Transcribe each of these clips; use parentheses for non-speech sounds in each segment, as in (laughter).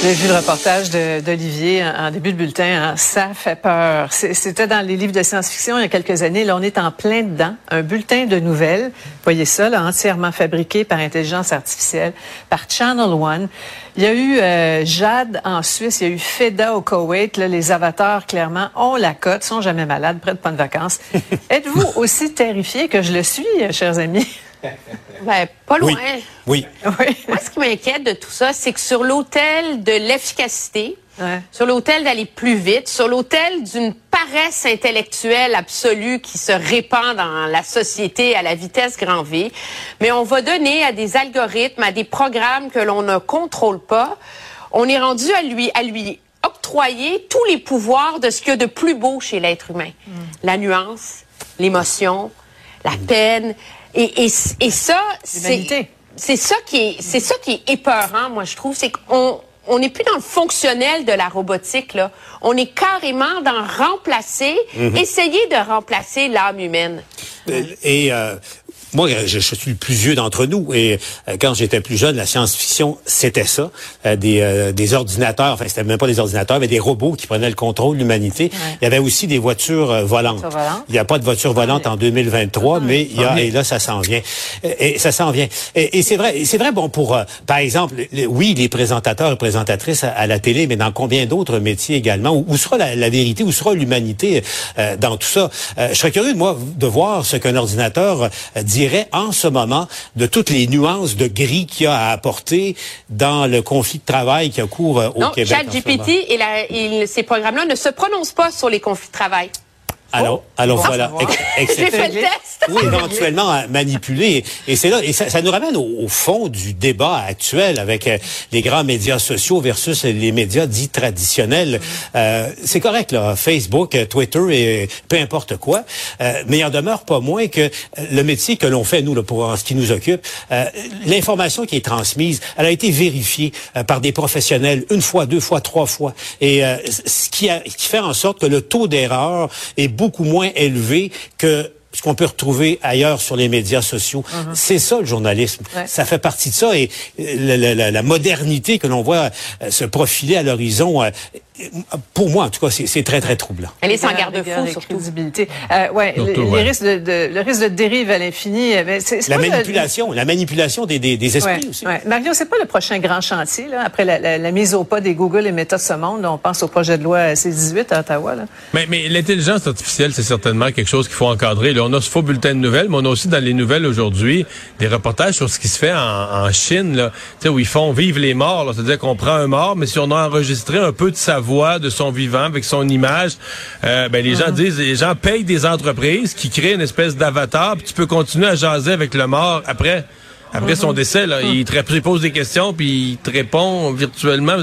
Avez vu le reportage d'Olivier en, début de bulletin. Hein? Ça fait peur. C'était dans les livres de science-fiction il y a quelques années. Là, on est en plein dedans. Un bulletin de nouvelles. Voyez ça, là, entièrement fabriqué par intelligence artificielle, par Channel One. Il y a eu euh, Jade en Suisse, il y a eu FEDA au Koweït. Là, les avatars, clairement, ont la cote, sont jamais malades, près de pas de vacances. (laughs) Êtes-vous aussi terrifié que je le suis, chers amis? (laughs) Ben, pas loin. Oui. Moi, ce qui m'inquiète de tout ça, c'est que sur l'autel de l'efficacité, sur l'autel d'aller plus vite, sur l'autel d'une paresse intellectuelle absolue qui se répand dans la société à la vitesse grand V, mais on va donner à des algorithmes, à des programmes que l'on ne contrôle pas, on est rendu à lui, à lui octroyer tous les pouvoirs de ce qu'il y a de plus beau chez l'être humain. Mm. La nuance, l'émotion, la peine, et, et, et ça, c'est c'est ça qui est c'est ça qui est épeurant, moi je trouve, c'est qu'on on n'est plus dans le fonctionnel de la robotique là. On est carrément dans remplacer, mhm. essayer de remplacer l'âme humaine. Et euh, moi, je, suis le plus vieux d'entre nous et euh, quand j'étais plus jeune, la science-fiction, c'était ça. Euh, des, euh, des ordinateurs, enfin, c'était même pas des ordinateurs, mais des robots qui prenaient le contrôle de l'humanité. Il y avait aussi des voitures volantes. Il n'y a pas de voiture volante en 2023, mais il y a, et là, ça s'en vient. Et, ça s'en vient. Et, c'est vrai, c'est vrai, bon, pour, par exemple, oui, les présentateurs et présentatrices à, la télé, mais dans combien d'autres métiers également? Où, sera la, la, vérité? Où sera l'humanité dans tout ça? je serais curieux, moi, de voir ce qu'un ordinateur dit dirais en ce moment de toutes les nuances de gris qu'il y a à apporter dans le conflit de travail qui a cours euh, au non, Québec. ChatGPT et, ces programmes-là ne se prononcent pas sur les conflits de travail. Alors, oh, alors voilà. J'ai fait le test. Oui, éventuellement manipuler. Et c'est là, et ça, ça nous ramène au, fond du débat actuel avec euh, les grands médias sociaux versus les médias dits traditionnels. Euh, c'est correct, là, Facebook, euh, Twitter et peu importe quoi. Euh, mais il en demeure pas moins que le métier que l'on fait, nous, là, pour ce qui nous occupe, l'information qui est transmise, elle a été vérifiée par des professionnels une fois, deux fois, trois fois. Et ce qui, a, qui fait en sorte que le taux d'erreur est beaucoup moins élevé que ce qu'on peut retrouver ailleurs sur les médias sociaux. Mhm. C'est ça le journalisme. Ça fait partie de ça et euh, la, la modernité que l'on voit euh, se profiler à l'horizon euh, pour moi, en tout cas, c'est très, très troublant. Elle est sans garde-fou, surtout. Crédibilité. Euh, ouais, les, risques de, de, le risque de dérive à l'infini. Euh, la manipulation, la manipulation des, des, des esprits aussi. Ouais. Mario, c'est pas le prochain grand chantier, là, après la, la, la, mise au pas des Google et Meta de ce monde. on pense au projet de loi C-18 à Ottawa. Là. Mais, mais l'intelligence artificielle, c'est certainement quelque chose qu'il faut encadrer. Là, on a ce faux bulletin de nouvelles, mais on a aussi dans les nouvelles aujourd'hui des reportages sur ce qui se fait en, en Chine, là, où ils font vivre les morts. C'est-à-dire qu'on prend un mort, mais si on a enregistré un peu de sa voix, de son vivant, avec son image, euh, ben les gens uh-huh. disent, les gens payent des entreprises qui créent une espèce d'avatar, puis tu peux continuer à jaser avec le mort après. Après son décès, là, il te pose des questions puis il te répond virtuellement.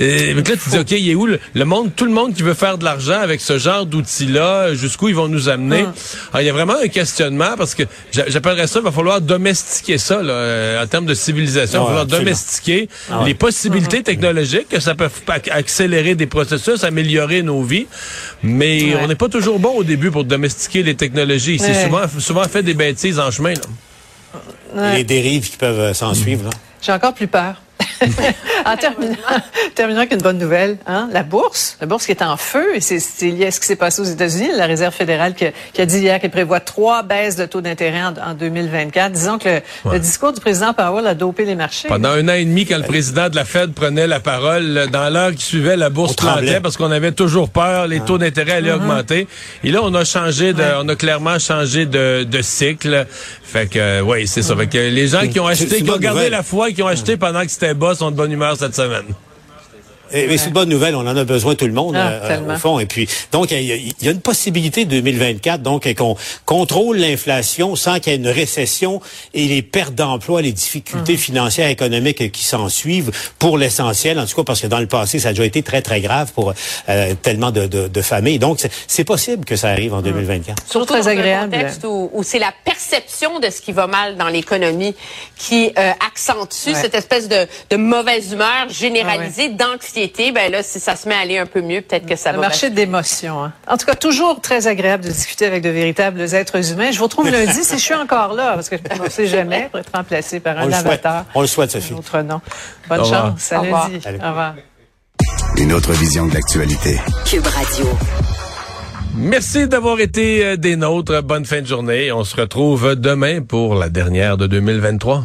Euh, là, tu dis, OK, il est où le, monde, tout le monde qui veut faire de l'argent avec ce genre d'outils-là, jusqu'où ils vont nous amener? Alors, ah, il y a vraiment un questionnement parce que j'appellerais ça, il va falloir domestiquer ça, là, euh, en termes de civilisation. il va falloir domestiquer ah les possibilités technologiques, que ça peut accélérer des processus, améliorer nos vies. Mais on n'est pas toujours bon au début pour domestiquer les technologies. C'est souvent, souvent fait des bêtises en chemin. Là les dérives qui peuvent euh, s'en suivre. J'ai encore plus peur. En terminant, (laughs) terminant avec une bonne nouvelle, hein, la bourse, la bourse qui est en feu, et c'est lié à ce qui s'est passé aux États-Unis, la Réserve fédérale qui, a dit hier qu'elle prévoit trois baisses de taux d'intérêt en, 2024. Disons que le, discours du président Powell a dopé les marchés. Pendant un an et demi, quand le président de la Fed prenait la parole, dans l'heure qui suivait, la bourse plantait parce qu'on avait toujours peur, les taux d'intérêt allaient mm-hmm. augmenter. Et là, on a changé de, on a clairement changé de, de cycle. Fait que, oui, c'est ça. Fait que les gens qui ont acheté, qui ont gardé la foi, qui ont acheté pendant que c'était bas, sont de bonne humeur cette semaine. Et, c'est une bonne nouvelle, on en a besoin tout le monde Ah, euh, au fond. Et puis donc il y, a- il y a une possibilité 2024 donc qu'on contrôle l'inflation sans qu'il y ait une récession et les pertes d'emplois, les difficultés Hum. financières économiques qui s'en suivent pour l'essentiel. En tout cas parce que dans le passé ça a déjà été très très grave pour euh, tellement de, de, de familles. Donc c'est- possible que ça arrive en 2024. Toujours Surtout très dans agréable. un contexte où, où c'est la perception de ce qui va mal dans l'économie qui euh, accentue Ouais. cette espèce de, de mauvaise humeur généralisée, d'anxiété. Ben là, si ça se met à aller un peu mieux, peut-être que ça Un va. marché d'émotions. Hein. En tout cas, toujours très agréable de discuter avec de véritables êtres humains. Je vous retrouve lundi si je suis encore là, parce que on ne sait jamais pour être remplacé par On un le avatar. On le souhaite Sophie. Autre nom. Bonne Au revoir. chance. À Au lundi. Au revoir. Une autre vision de l'actualité. Cube Radio. Merci d'avoir été euh, des nôtres. Bonne fin de journée. On se retrouve demain pour la dernière de 2023.